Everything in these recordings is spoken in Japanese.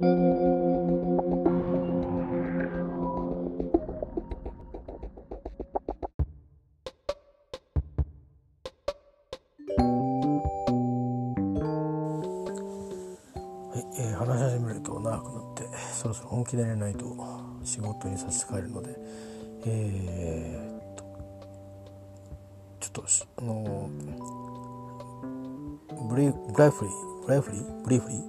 はい、えー話し始めると長くなってそろそろ本気で寝ないと仕事に差し支えるのでえーっとちょっとあのブリブライフリーブライフリーブリーフリー、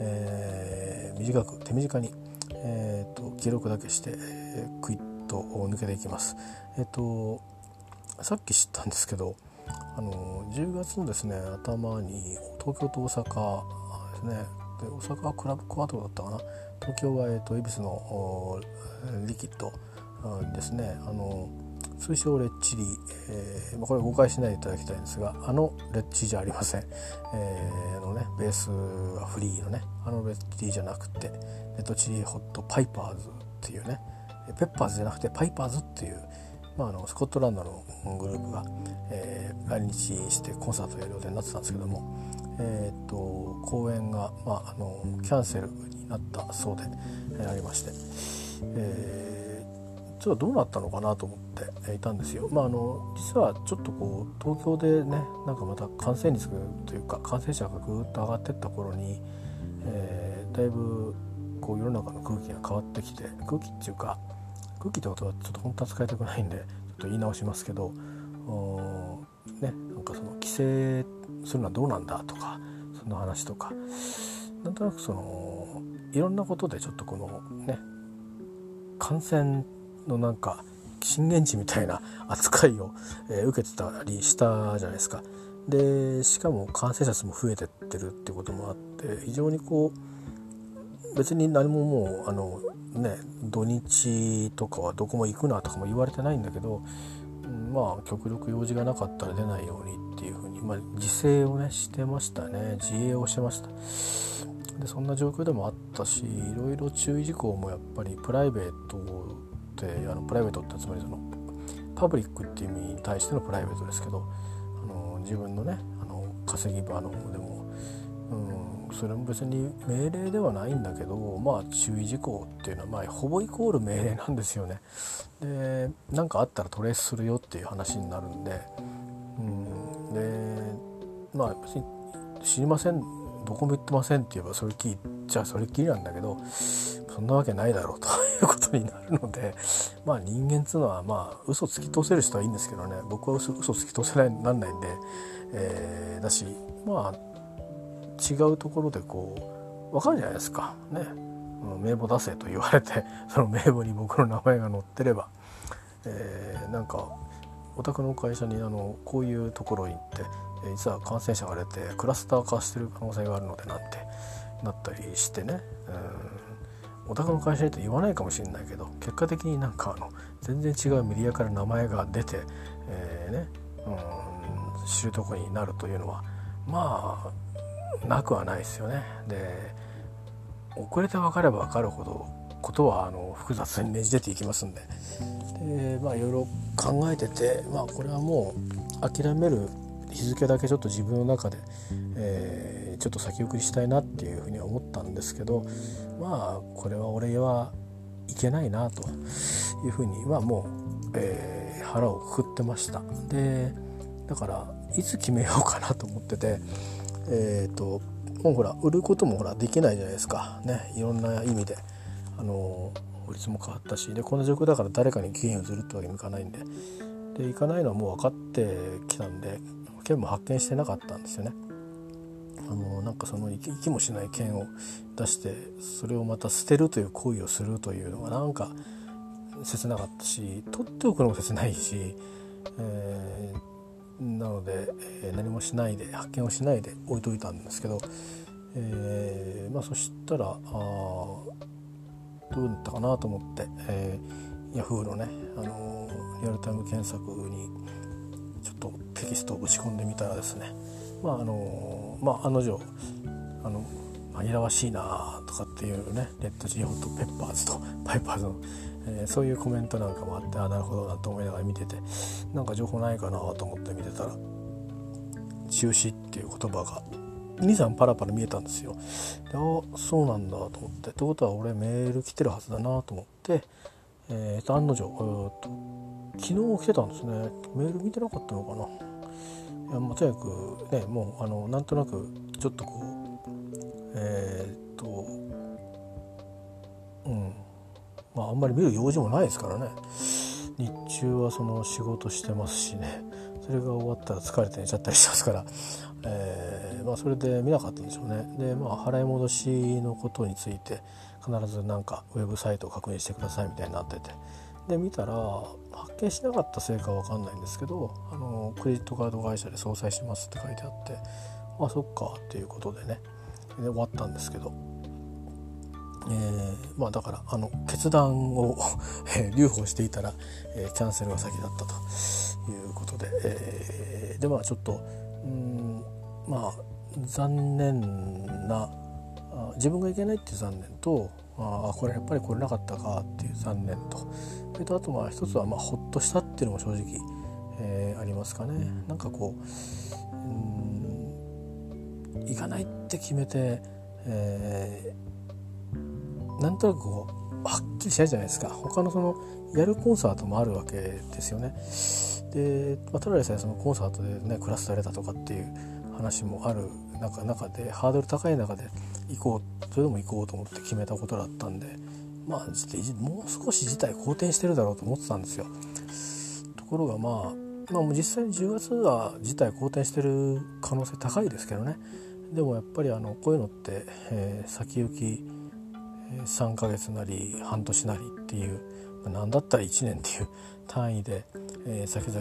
えー短く手短に、えーっと記録だけして、えクイッと抜けていきます。えーっとさっき知ったんですけどあの10月のですね頭に東京と大阪ですねで大阪はクラブコアートだったかな？東京は、えー、と恵比寿のリキッドですねあの通称レッチリ、えーこれ誤解しないでいただきたいんですがあのレッチリじゃありません、えーあのね、ベースはフリーのねあのレッチリじゃなくてレッドチリホットパイパーズっていうねペッパーズじゃなくてパイパーズっていうまあ、あのスコットランドのグループが、えー来日してコンサートやる予定になってたんですけども、えーっと公演が、まあ、あのキャンセルになったそうで、えーありまして、えーちょっとどうなったのかなと思っていたんですよ。まあ、あの実はちょっとこう東京でねなんかまた感染率というか感染者がぐっと上がってった頃に、えーだいぶこう世の中の空気が変わってきて空気っていうか空気ってことはちょっと本当は使いたくないんでちょっと言い直しますけどねなんかその規制するのはどうなんだとかそんな話とかなんとなくそのいろんなことでちょっとこのね感染のなんか震源地みたいな扱いを、えー受けてたりしたじゃないですか。でしかも感染者数も増えてってるってこともあって非常にこう別に何ももうあのね土日とかはどこも行くなとかも言われてないんだけど、まあ極力用事がなかったら出ないようにっていうふうに、まあ、自制をねしてましたね自衛をしてましたでそんな状況でもあったしいろいろ注意事項もやっぱりプライベートってあのプライベートってつまりそのパブリックっていう意味に対してのプライベートですけどあの自分のねあの稼ぎ場の方でも、うん、それも別に命令ではないんだけどまあ注意事項っていうのは、まあ、ほぼイコール命令なんですよね。で何かあったらトレースするよっていう話になるんで、うん、でまあ別に知りませんどこも言ってませんって言えばそれっきりじゃあそれっきりなんだけどそんなわけないだろうと。いうことになるのでまあ人間っつうのはまあ嘘つき通せる人はいいんですけどね。僕は嘘嘘つき通せないなんないんで、えーだしまあ違うところでこう分かるじゃないですか。ね。名簿出せと言われて その名簿に僕の名前が載ってれば、えーなんかお宅の会社にあのこういうところに行ってえ実は感染者が出てクラスター化してる可能性があるのでなんてなったりしてね。うん。お宅の会社にと言わないかもしれないけど結果的になんかあの全然違うメディアから名前が出て、えーねうん、知るとこになるというのはまあなくはないですよね。で遅れて分かれば分かるほどことはあの複雑にねじれていきますんで。でまあいろいろ考えててまあこれはもう諦める日付だけちょっと自分の中で、えーちょっと先送りしたいなっていうふうには思ったんですけどまあこれは俺はいけないなというふうにまあもう、えー腹をくくってました。でだからいつ決めようかなと思っててえっ、ともうほら売ることもほらできないじゃないですか。ねいろんな意味で。あの法律も変わったしでこの状況だから誰かに期限をずるってわけにもいかないんで。で行かないのはもう分かってきたんで券も発見してなかったんですよね。あのなんかその行きもしない券を出してそれをまた捨てるという行為をするというのがなんか切なかったし取っておくのも切ないし、えーなので、え何もしないで発見をしないで置いといたんですけど、えーまあ、そしたらあどうだったかなと思って、えー、ヤフーのね、あのリアルタイム検索にちょっとテキストを打ち込んでみたらですねまああのまあ案の定あの紛らわしいなとかっていうねレッドチリホットペッパーズと パイパーズの、えーそういうコメントなんかもあってあなるほどなと思いながら見ててなんか情報ないかなと思って見てたら中止っていう言葉が23パラパラ見えたんですよ。であそうなんだと思ってってことは俺メール来てるはずだなと思って、えー、と案の定、えー、と昨日来てたんですね。メール見てなかったのかな。いやまあ、とにかくねもうあのなんとなくちょっとこうえー、っとうん。まああんまり見る用事もないですからね。日中はその仕事してますしね。それが終わったら疲れて寝ちゃったりしますから、えーまあ、それで見なかったんでしょうね。でまあ払い戻しのことについて必ずなんかウェブサイトを確認してくださいみたいになってて。で見たら発見しなかったせいか分かんないんですけどあのクレジットカード会社で総裁しますって書いてあってあそっかっていうことでね。で終わったんですけど。えー、まあだからあの決断を 留保していたら、えー、キャンセルが先だったということで、えー、でまあちょっとうんまあ残念な自分がいけないっていう残念とあこれやっぱり来れなかったかっていう残念とそれとあとまあ一つはまあほっとしたっていうのも正直、えー、ありますかね。なんかこううん行かないって決めて、えーなんとなくこうはっきりしないじゃないですか他のそのやるコンサートもあるわけですよね。で、まあ、ただでさえそのコンサートでねクラスされたとかっていう話もある中中でハードル高い中で行こうそれでも行こうと思って決めたことだったんでまあもう少し事態好転してるだろうと思ってたんですよ。ところがまあまあ、も実際に10月は事態好転してる可能性高いですけどねでもやっぱりあのこういうのって、えー、先行き3ヶ月なり半年なりっていう何だったら1年っていう単位で、えー、先々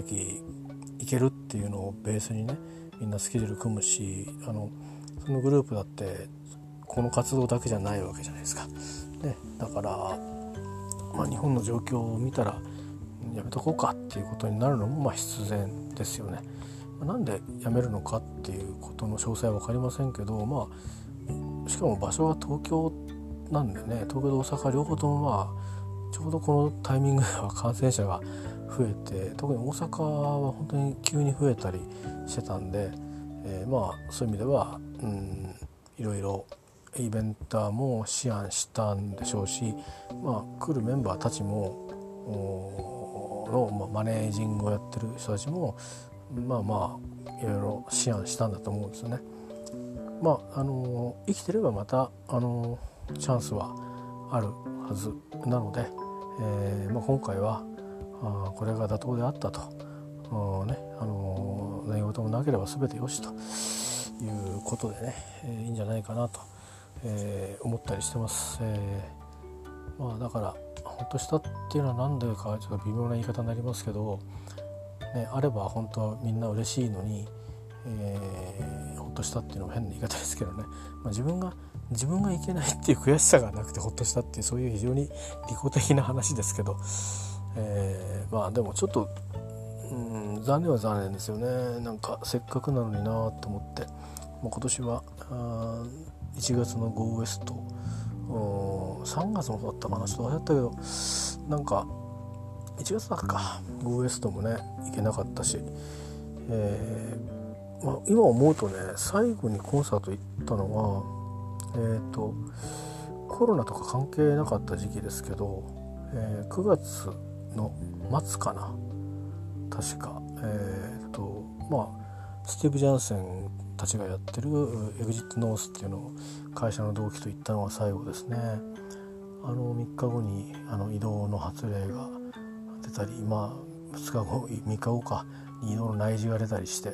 いけるっていうのをベースにねみんなスケジュール組むしあのそのグループだってこの活動だけじゃないわけじゃないですか。ね、だから、まあ、日本の状況を見たらやめとこうかっていうことになるのもまあ必然ですよね。なんで辞めるのかっていうことの詳細は分かりませんけどまあしかも場所は東京なんでね東京と大阪両方ともまあちょうどこのタイミングでは感染者が増えて特に大阪は本当に急に増えたりしてたんで、えー、まあそういう意味では、うん、いろいろイベンターも思案したんでしょうし、まあ、来るメンバーたちもの、まあ、マネージングをやってる人たちもまあまあいろいろ思案したんだと思うんですよね。まああの生きてればまたあのチャンスはあるはずなので、えーまあ、今回はあこれが妥当であったと、ね。あの何事もなければ全てよしと。いうことでね、え、いいんじゃないかなと、えー、思ったりしてます。えー、まあ、だからほっとしたっていうのは何でかちょっと微妙な言い方になりますけど、ね、あれば本当はみんな嬉しいのに、えー、ほっとしたっていうのも変な言い方ですけどね、まあ、自分が自分がいけないっていう悔しさがなくてほっとしたっていうそういう非常に利己的な話ですけど、えー、まあでもちょっと、うん、残念は残念ですよね。なんかせっかくなのになと思って、まあ、今年はあ1月の GO ウエスト。3月もだったかなちょっと忘れたけど。なんか1月だっか。GO ウエストもね行けなかったし、えーまあ、今思うとね最後にコンサート行ったのはえーと、コロナとか関係なかった時期ですけど、えー、9月の末かな。確か。えっ、とまあスティーブ・ジャンセンたちがやってるエグジット・ノースっていうのを会社の同期と行ったのが最後ですね。あの3日後にあの異動の発令が出たりまあ2日後3日後か。に異動の内示が出たりして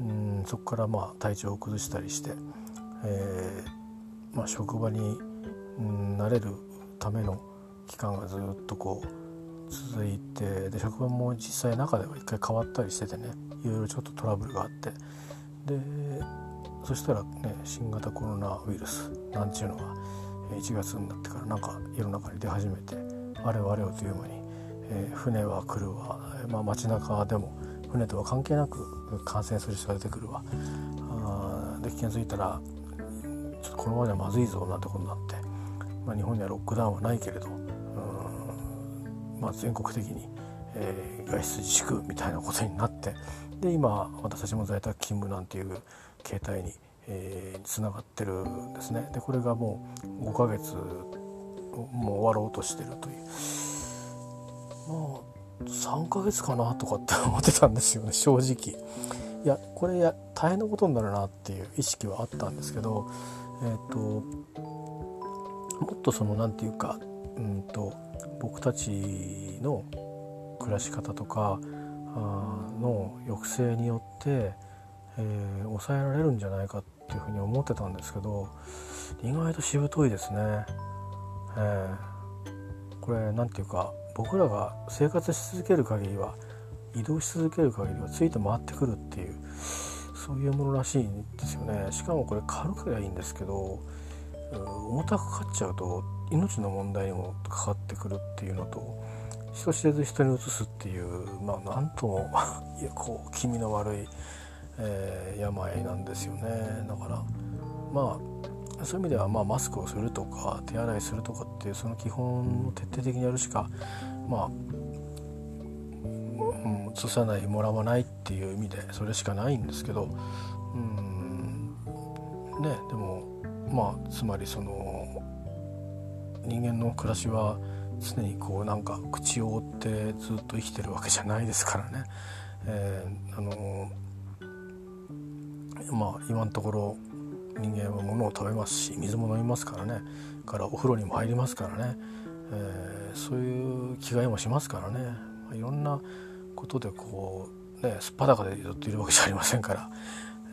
うんそこからまあ体調を崩したりして、えー、まあ、職場に、うん、慣れるための期間がずっとこう続いてで職場も実際中では一回変わったりしててねいろいろちょっとトラブルがあって。でそしたらね新型コロナウイルスなんちゅうのが1月になってからなんか世の中に出始めてあれはあれよという間に、えー、船は来るわ、まあ、街中でも船とは関係なく感染する人が出てくるわ。あで気が付いたらちょっとこのままではまずいぞなんてことになって、まあ、日本にはロックダウンはないけれど。まあ、全国的に、えー、外出自粛みたいなことになってで今私たちも在宅勤務なんていう形態に、えー、つながってるんですね。でこれがもう5ヶ月もう終わろうとしてるというまあ3ヶ月かなとかって思ってたんですよね 正直。いやこれや大変なことになるなっていう意識はあったんですけど、えーと、もっとその何て言うか、うんと、僕たちの暮らし方とかの抑制によって、えー、抑えられるんじゃないかっていうふうに思ってたんですけど意外としぶといですね。えー、これ何て言うか僕らが生活し続ける限りは移動し続ける限りはついて回ってくるっていうそういうものらしいんですよねしかもこれ軽くはいいんですけど重たくかかっちゃうと命の問題にもかかってくるっていうのと人知れず人にうつすっていうまあなんとも いやこう気味の悪い、えー、病なんですよね。だからまあそういう意味ではまあマスクをするとか手洗いするとかっていうその基本を徹底的にやるしかまあ移さないもらわないっていう意味でそれしかないんですけどうんねでもまあつまりその人間の暮らしは常にこうなんか口を覆ってずっと生きてるわけじゃないですからね。えー、あのまあ今のところ人間は物を食べますし水も飲みますからね。からお風呂にも入りますからね、えー、そういう気概もしますからね。まいろんなことでこうねすっぱだかでずっといるわけじゃありませんから、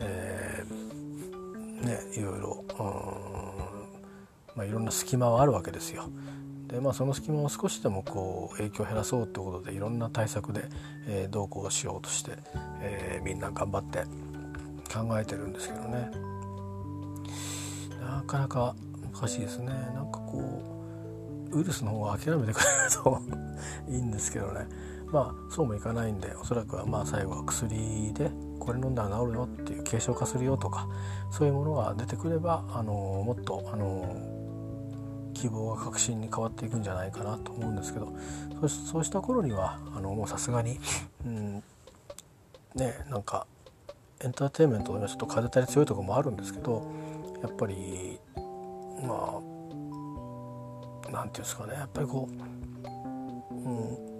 えー、ねいろいろまあ、いろんな隙間はあるわけですよ。でまあその隙間を少しでもこう影響を減らそうってことでいろんな対策で、えー、どうこうしようとして、えー、みんな頑張って考えてるんですけどね。なかなか難しいですね。なんかこうウイルスの方が諦めてくれると いいんですけどね。まあそうもいかないんでおそらくはまあ最後は薬でこれ飲んだら治るよっていう軽症化するよとかそういうものが出てくればあのもっとあの希望が確信に変わっていくんじゃないかなと思うんですけどそうした頃にはあのもうさすがに、うん、ねなんかエンターテインメントのちょっと風当たり強いとこもあるんですけどやっぱりまあなんていうんですかねやっぱりこう、うん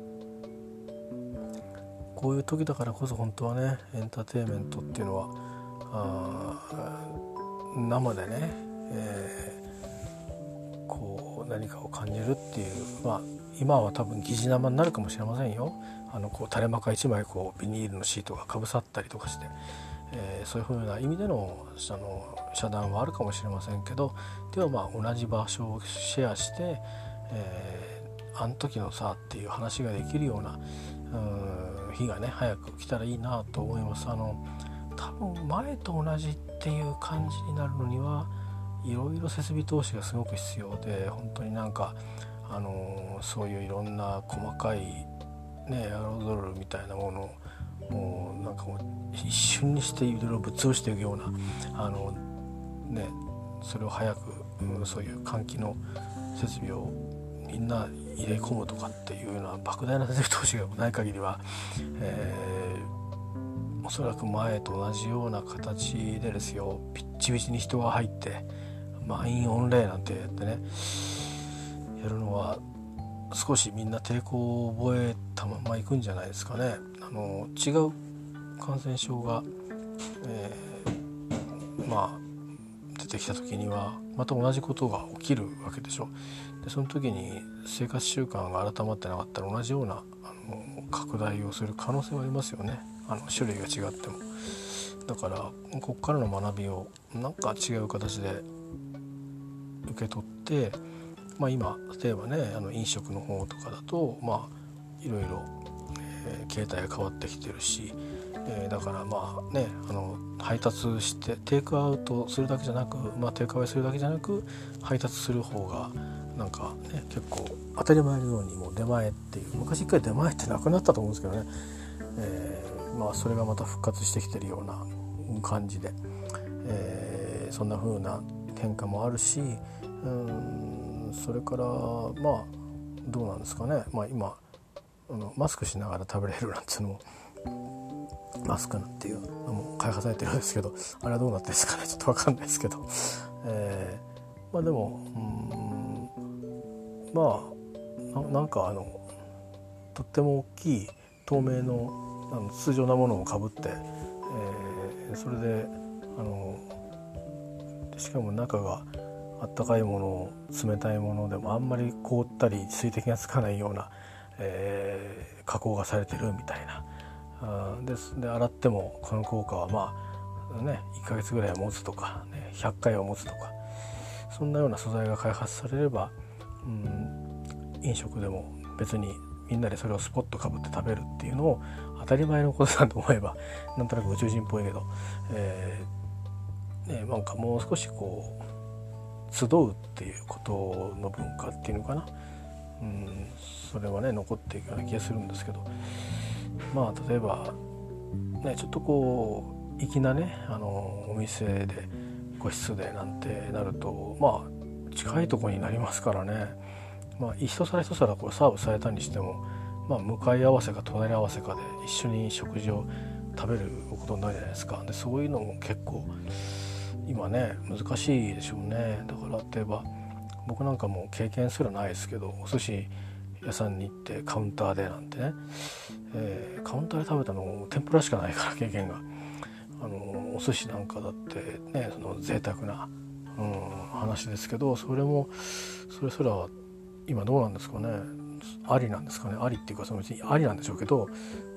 こういう時だからこそ本当はねエンターテインメントっていうのは生でね、え、こう何かを感じるっていうまあ今は多分疑似生になるかもしれませんよ。あのこう垂れ幕1枚こうビニールのシートがかぶさったりとかして、えー、そういうふうな意味でのあの遮断はあるかもしれませんけどではまあ同じ場所をシェアして、えー、あの時のさっていう話ができるような日がね早く来たらいいなと思います。あの多分前と同じっていう感じになるのにはいろいろ設備投資がすごく必要で本当になんかあのそういういろんな細かいねエアロゾルみたいなものをもうなんかもう一瞬にしていろいろぶっ潰していくようなあのねそれを早く、うん、そういう換気の設備をみんな入れ込むとかっていうような莫大な設備投資がない限りは、えー、おそらく前と同じような形でですよ。ピッチピチに人が入って満員御礼なんてやってねやるのは少しみんな抵抗を覚えたままいくんじゃないですかね。あの違う感染症が、えー、まあ出てきた時にはまた同じことが起きるわけでしょでその時に生活習慣が改まってなかったら同じようなあの拡大をする可能性はありますよねあの種類が違っても。だからここからの学びをなんか違う形で受け取って、まあ、今例えばねあの飲食の方とかだとまあいろいろ、えー、携帯が変わってきてるし、えー、だからまあねあの配達してテイクアウトするだけじゃなく、まあ、テイクアウェイするだけじゃなく配達する方がなんかね結構当たり前のようにもう出前っていう昔一回出前ってなくなったと思うんですけどね、えー、まあそれがまた復活してきてるような感じで、えー、そんな風な変化もあるしうんそれからまあどうなんですかね、まあ、今あのマスクしながら食べれるなんていうのもマスクなんていうのも開発されてるんですけどあれはどうなってるんですかね。ちょっと分かんないですけど、えー、まあでもうんまあなんかあのとっても大きい透明のあの通常なものをかぶって、えー、それであのしかも中があったかいもの冷たいものでもあんまり凍ったり水滴がつかないような、えー、加工がされてるみたいな。あです。で洗ってもこの効果はまあね1ヶ月ぐらいは持つとか、ね、100回は持つとかそんなような素材が開発されれば、うん、飲食でも別にみんなでそれをスポッとかぶって食べるっていうのを当たり前のことだと思えばなんとなく宇宙人っぽいけど、えー、ね、なんかもう少しこう集うっていうことの文化っていうのかな、うん、それはね残っていくような気がするんですけど。まあ例えばねちょっとこう粋なねあのお店で個室でなんてなるとまあ近いとこになりますからね。まあ一皿一皿こうサーブされたにしてもまあ、向かい合わせか隣り合わせかで一緒に食事を食べることになるじゃないですか。でそういうのも結構今ね難しいでしょうね。だから例えば僕なんかも経験すらないですけどお寿司屋さんに行ってカウンターでなんてね、えー、カウンターで食べたの天ぷらしかないから経験が。あのお寿司なんかだってねその贅沢な、うん、話ですけどそれもそれすら今どうなんですかね。ありなんですかね。ありっていうかそのうちありなんでしょうけど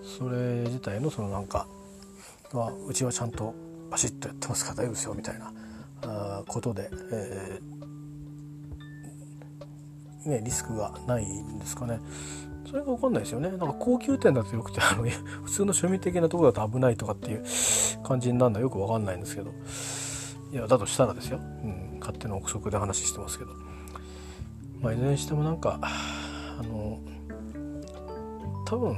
それ自体のそのなんか、まあ、うちはちゃんとバシッとやってますから大丈夫ですよみたいなあことで、えー、ね、リスクがないんですかね。それが分かんないですよね。なんか高級店だとよくてあの 普通の庶民的なところだと危ないとかっていう感じになるのはよく分かんないんですけど。いやだとしたらですよ、うん、勝手な憶測で話してますけど、まあ、いずれにしてもなんかあの多分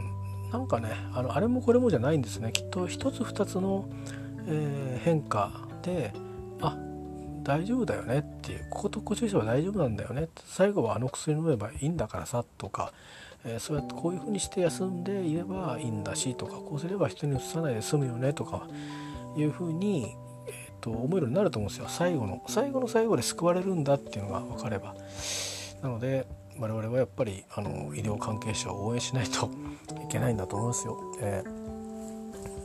なんかねあのあれもこれもじゃないんですね。きっと一つ二つの、えー、変化であ大丈夫だよねっていうこことこっちは大丈夫なんだよね最後はあの薬飲めばいいんだからさとか、えー、そうやってこういうふうにして休んでいればいいんだしとかこうすれば人にうつさないで済むよねとかいうふうに、えーと、思えるようになると思うんですよ最後の最後の最後で救われるんだっていうのが分かれば。なので我々はやっぱりあの医療関係者を応援しないといけないんだと思いますよ。えー、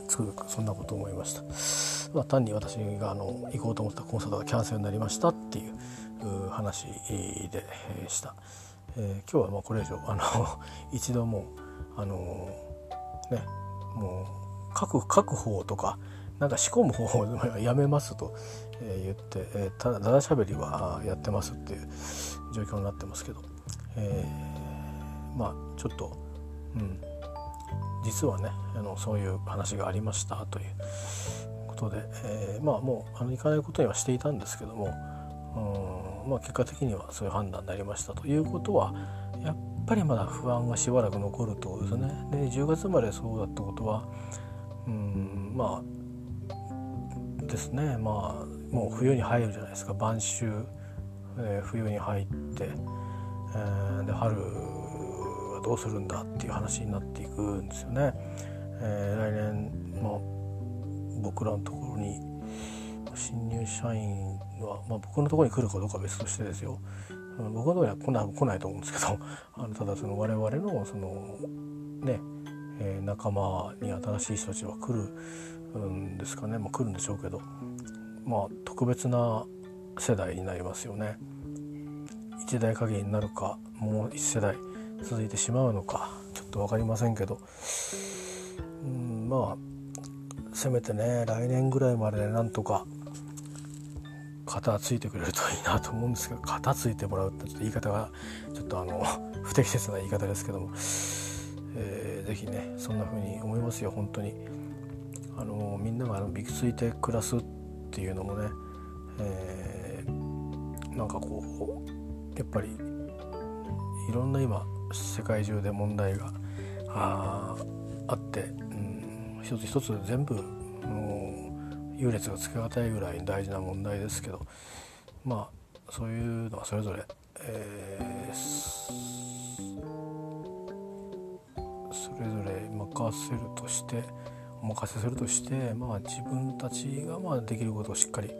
つくづくそんなことを思いました。まあ、単に私があの行こうと思ったコンサートがキャンセルになりましたっていう話でした。えー、今日はもうこれ以上あの一度もうあのねもう書く書く方とかなんか仕込む方法をやめますと言って、えー、ただだだしゃべりはやってますっていう状況になってますけど。えー、まあちょっと、うん、実はねあのそういう話がありましたということで、えー、まあもうあの行かないことにはしていたんですけども、うんまあ、結果的にはそういう判断になりましたということはやっぱりまだ不安がしばらく残るってことですね。で10月までそうだったことは、うん、まあですねまあもう冬に入るじゃないですか晩秋、えー、冬に入って。えー、で春どうするんだっていう話になっていくんですよね。えー、来年も僕らのところに新入社員は、まあ、僕のところに来るかどうかは別としてですよ僕のところには来ない来ないと思うんですけど あのただその我々のそのね、えー、仲間に新しい人たちは来るんですかね、まあ、来るんでしょうけどまあ特別な世代になりますよね。一代限りになるかもう一世代続いてしまうのか。ちょっと分かりませんけど。うんまあせめてね来年ぐらいまでなんとか肩ついてくれるといいなと思うんですけど肩ついてもらうってちょっと言い方がちょっとあの 不適切な言い方ですけども、えー、ぜひねそんな風に思いますよ本当に。あのみんながあのびくついて暮らすっていうのもね、えー、なんかこうやっぱりいろんな今世界中で問題がああって、うん、一つ一つ全部優劣がつけがたいぐらい大事な問題ですけどまあそういうのはそれぞれ、えー、それぞれ任せるとしてお任せするとして、まあ、自分たちがまあできることをしっかり、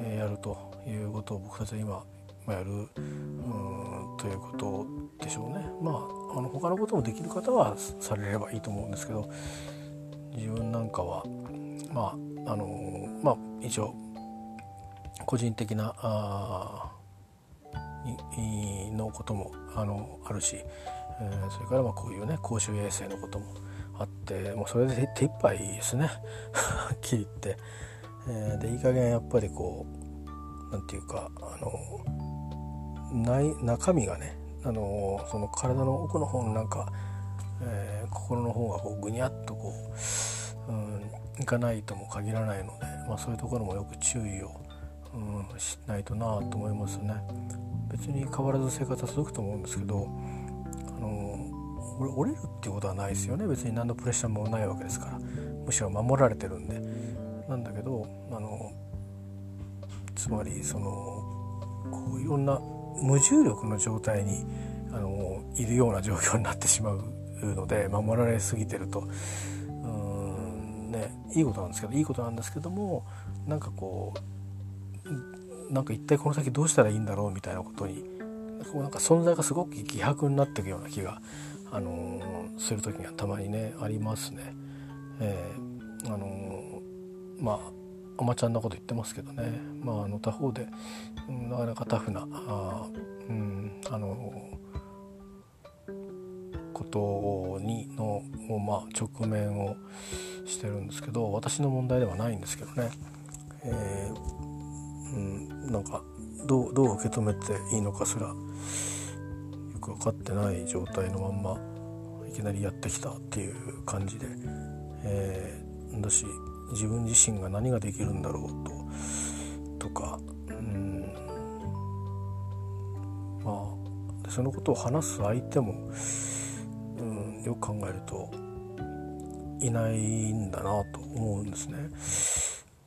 えやるということを僕たちは今やるうんということでしょうね。まああの他のこともできる方はされればいいと思うんですけど自分なんかはまああのまあ一応個人的なあのこともあのあるし、えー、それからまあこういうね公衆衛生のこともあってもうそれで手一杯ですねはっきり言って、えー、でいい加減やっぱりこう何て言うかあのない中身がねあのその体の奥の方のなんか、えー、心の方がこうぐにゃっとこう、うん、いかないとも限らないので、まあ、そういうところもよく注意を、うん、しないとなと思いますね。別に変わらず生活は続くと思うんですけどあの折れるっていうことはないですよね。別に何のプレッシャーもないわけですから。むしろ守られてるんで。なんだけどあのつまりそのこういろんな無重力の状態にあのいるような状況になってしまうので守られすぎてるとうんねいいことなんですけどいいことなんですけどもなんかこうなんか一体この先どうしたらいいんだろうみたいなことになんか存在がすごく希薄になっていくような気があの、する時にはたまにねありますね。えー、あの、まああまちゃんなこと言ってますけどね、まあ、あの他方で、うん、なかなかタフなあ、うんあのことにの、まあ、直面をしてるんですけど私の問題ではないんですけどね、えーうん、なんかどうどう受け止めていいのかすらよく分かってない状態のまんまいきなりやってきたっていう感じで、えー、だし自分自身が何ができるんだろうととかうんまあそのことを話す相手も、うん、よく考えるといないんだなと思うんですね。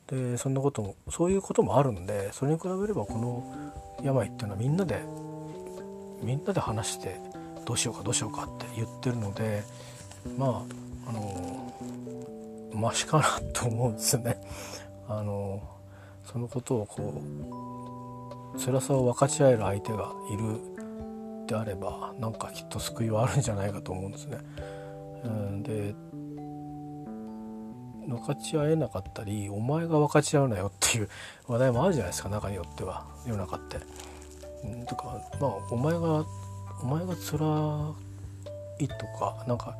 でそんなこともそういうこともあるんでそれに比べればこの病っていうのはみんなでみんなで話してどうしようかどうしようかって言ってるのでまああのマシかなと思うんですね。あのそのことをこう辛さを分かち合える相手がいるであればなんかきっと救いはあるんじゃないかと思うんですね。うん、で分かち合えなかったりお前が分かち合うなよっていう 話題もあるじゃないですか中によっては世の中って。んとかまあお前がお前が辛いとかなんか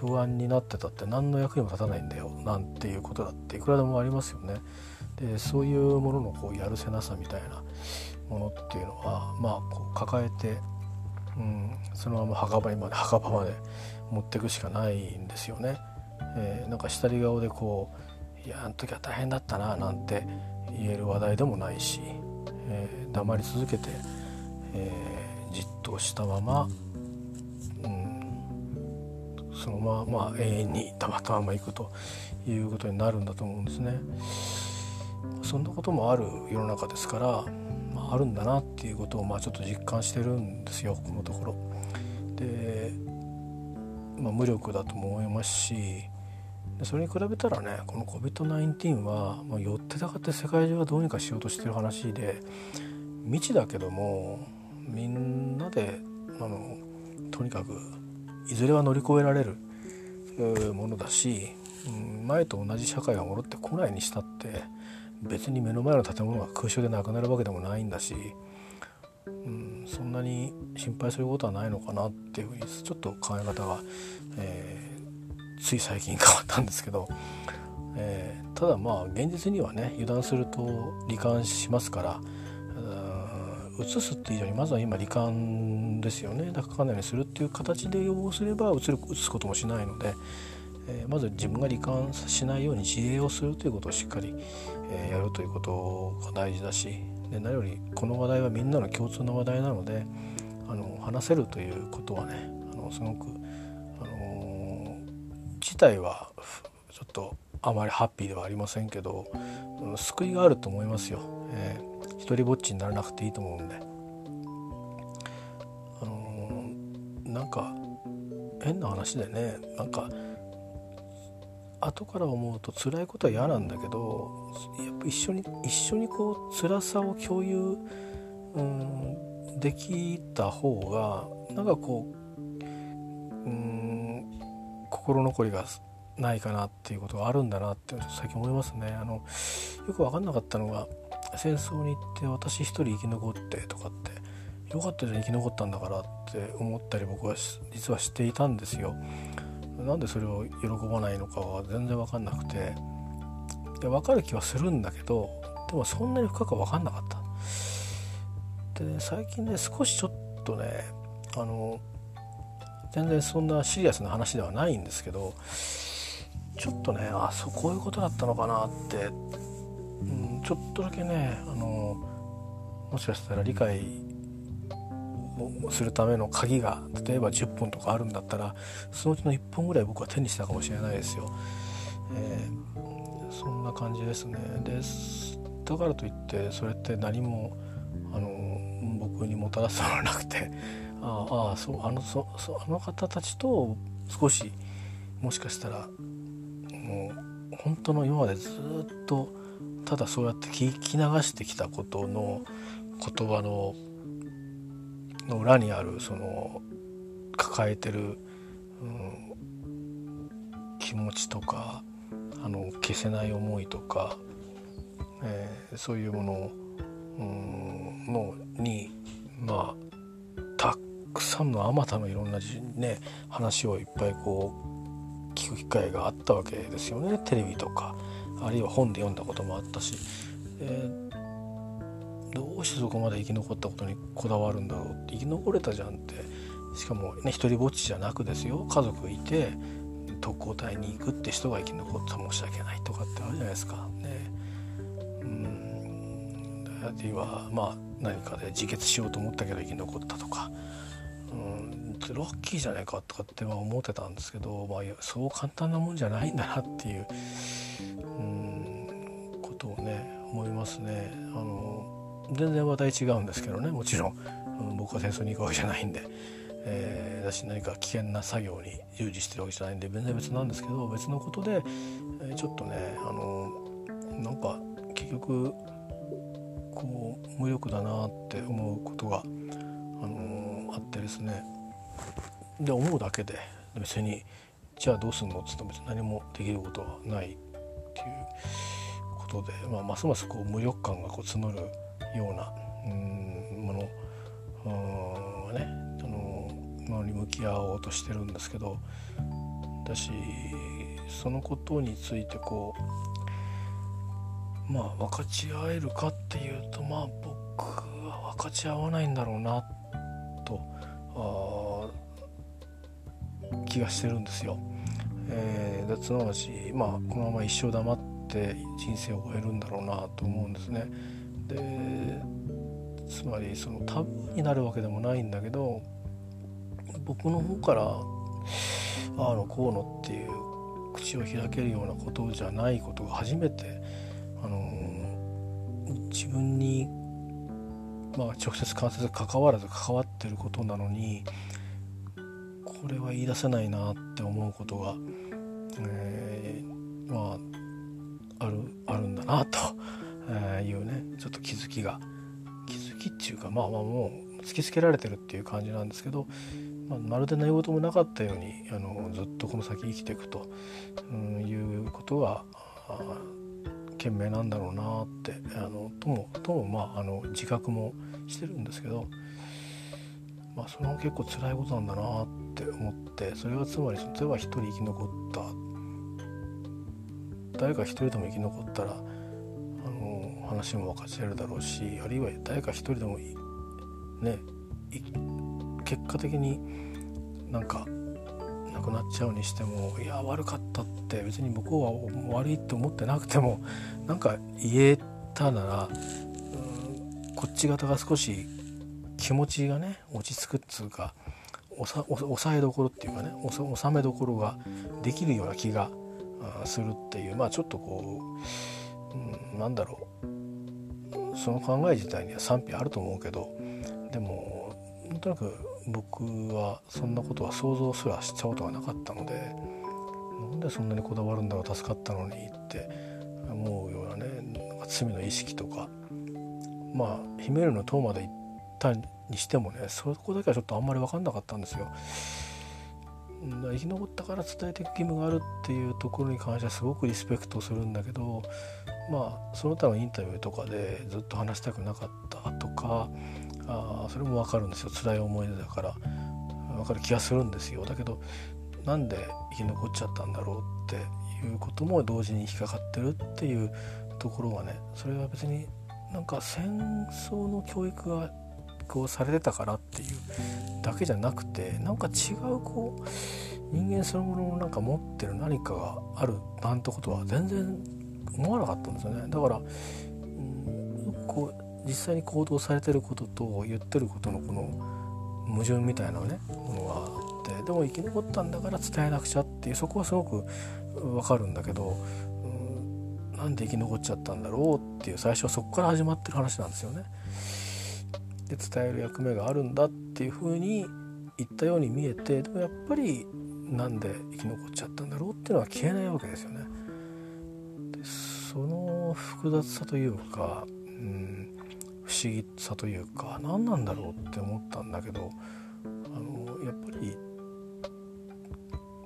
不安になってたって何の役にも立たないんだよなんていうことだっていくらでもありますよね。でそういうもののこうやるせなさみたいなものっていうのはまあこう抱えて、うん、そのまま墓場にまで墓場まで持っていくしかないんですよね。えー、なんか下り顔でこう「いやあの時は大変だったな」なんて言える話題でもないしえー、黙り続けて、えー、じっとしたまま、うん、そのまま、まあ、永遠に黙ったままいくということになるんだと思うんですね。そんなこともある世の中ですから、まあ、あるんだなっていうことをまあちょっと実感してるんですよこのところ。で、まあ、無力だとも思いますしそれに比べたらねこの COVID-19 は、まあ、よってたかって世界中はどうにかしようとしてる話で未知だけどもみんなであのとにかくいずれは乗り越えられるものだし、前と同じ社会が戻ってこないにしたって別に目の前の建物が空襲でなくなるわけでもないんだし、うん、そんなに心配することはないのかなっていうふうにちょっと考え方が、えーつい最近変わったんですけど、えー、ただまあ現実にはね油断すると罹患しますからうつすっていう以上にまずは今罹患ですよね。だからかかないようにするっていう形で予防すればうつるうつすこともしないので、えー、まず自分が罹患しないように自衛をするということをしっかり、えー、やるということが大事だしで何よりこの話題はみんなの共通の話題なのであの話せるということはねあのすごく自体はちょっとあまりハッピーではありませんけど救いがあると思いますよ、えー、一人ぼっちにならなくていいと思うんであのー、なんか変な話でねなんか後から思うと辛いことは嫌なんだけどやっぱ一緒に一緒にこう辛さを共有、うん、できた方がなんかこう、うん、心残りがないかなっていうことがあるんだなって最近思いますね。あのよく分かんなかったのが戦争に行って私一人生き残ってとかってよかったじゃん生き残ったんだからって思ったり僕は実はしていたんですよ。なんでそれを喜ばないのかは全然分かんなくてで分かる気はするんだけどでもそんなに深くは分かんなかった。で、ね、最近ね少しちょっとねあの全然そんなシリアスな話ではないんですけどちょっとねあそうこういうことだったのかなって、うん、ちょっとだけねあのもしかしたら理解するための鍵が例えば10本とかあるんだったらそのうちの1本ぐらい僕は手にしたかもしれないですよ。えー、そんな感じですね。でだからといってそれって何もあの僕にもたらすのはなくて ああそうあのそそあの方たちと少しもしかしたらもう本当の今までずっとただそうやって聞き流してきたことの言葉のの裏にあるその抱えてる、うん、気持ちとかあの消せない思いとか、えー、そういうもの、うん、のにまあたくさんのあまたのいろんな、ね、話をいっぱいこう聞く機会があったわけですよねテレビとか。あるいは本で読んだこともあったし。えーどうしてそこまで生き残ったことにこだわるんだろうって生き残れたじゃんってしかもね一人ぼっちじゃなくですよ家族いて特攻隊に行くって人が生き残った申し訳ないとかってあるじゃないですか。ね、うんあるいはまあ何かで自決しようと思ったけど生き残ったとか。うんラッキーじゃないかとかって思ってたんですけど、まあ、そう簡単なもんじゃないんだなっていううんことをね思いますね。あの全然話題違うんですけどねもちろん、うん、僕は戦争に行くわけじゃないんで、えー、だし何か危険な作業に従事してるわけじゃないんで全然別なんですけど別のことで、えー、ちょっとねあのなんか結局こう無力だなって思うことが、あのあってですね。で思うだけで別にじゃあどうすんのっつっても別に何もできることはないっていうことで、まあ、ますますこう無力感がこう募るようなうんものねそのものに向き合おうとしてるんですけどだしそのことについてこうまあ分かち合えるかっていうとまあ僕は分かち合わないんだろうなと気がしてるんですよ。えー、すなわちまあこのまま一生黙って人生を終えるんだろうなと思うんですね。でつまりそのタブーになるわけでもないんだけど僕の方からああのこうのっていう口を開けるようなことじゃないことが初めて、あの自分に、まあ、直接間接関わらず関わってることなのにこれは言い出せないなって思うことが、えー、まああるあるんだなと。えいうねちょっと気づきが気づきっていうかまあまあもう突きつけられてるっていう感じなんですけど、まあ、まるで何事もなかったようにあのずっとこの先生きていくと、うん、いうことが賢明なんだろうなってあのともともまああの自覚もしてるんですけど、まあ、それも結構辛いことなんだなって思ってそれがつまり例えば一人生き残った。誰か一人でも生き残ったらあの話も分かち合えるだろうしあるいは誰か一人でもね結果的になんか亡くなっちゃうにしてもいや悪かったって別に向こうは悪いって思ってなくてもなんか言えたならうんこっち側が少し気持ちがね落ち着くっつうか抑えどころっていうかね収めどころができるような気がするっていうまあちょっとこう、うん、なんだろう。その考え自体には賛否あると思うけどでもなんとなく僕はそんなことは想像すらしちゃうことがなかったのでなんでそんなにこだわるんだろう助かったのにって思うようなね罪の意識とかまあヒメルの塔まで行ったにしてもねそこだけはちょっとあんまり分かんなかったんですよ。生き残ったから伝えていく義務があるっていうところに関してはすごくリスペクトするんだけどまあその他のインタビューとかでずっと話したくなかったとかあそれも分かるんですよ。辛い思い出だから。分かる気がするんですよ。だけどなんで生き残っちゃったんだろうっていうことも同時に引っかかってるっていうところがねそれは別になんか戦争の教育がこうされてたからっていうだけじゃなくてなんか違うこう人間そのもののなんか持ってる何かがあるなんてことは全然思わなかったんですよねだから、うん、こう実際に行動されてることと言ってることのこの矛盾みたいなねものがあってでも生き残ったんだから伝えなくちゃっていうそこはすごくわかるんだけど、うん、なんで生き残っちゃったんだろうっていう最初はそこから始まってる話なんですよね。で伝える役目があるんだっていうふうに言ったように見えてでもやっぱりなんで生き残っちゃったんだろうっていうのは消えないわけですよね。でその複雑さというか、うん、不思議さというか何なんだろうって思ったんだけどあのやっぱり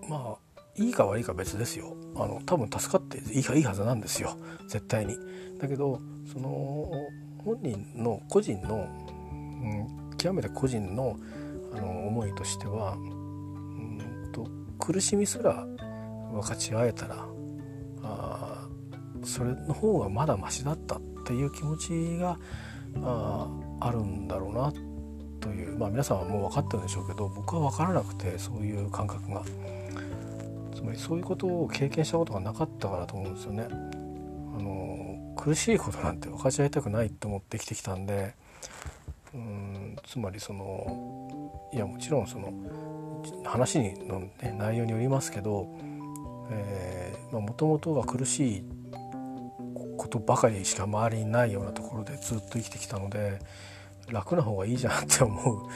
まあいいか悪いか別ですよあの多分助かっていいかいいはずなんですよ絶対に。だけどその本人の個人のん、極めて個人のあの思いとしてはうんと苦しみすら分かち合えたらあそれの方がまだマシだったっていう気持ちがああるんだろうなというまあ皆さんはもう分かってるんでしょうけど僕は分からなくてそういう感覚がつまりそういうことを経験したことがなかったからと思うんですよね。あの苦しいことなんて分かち合いたくないと思って生きてきたんでうんつまりそのいやもちろんその話の、ね、内容によりますけどもともとが苦しいことばかりしか周りにないようなところでずっと生きてきたので楽な方がいいじゃんって思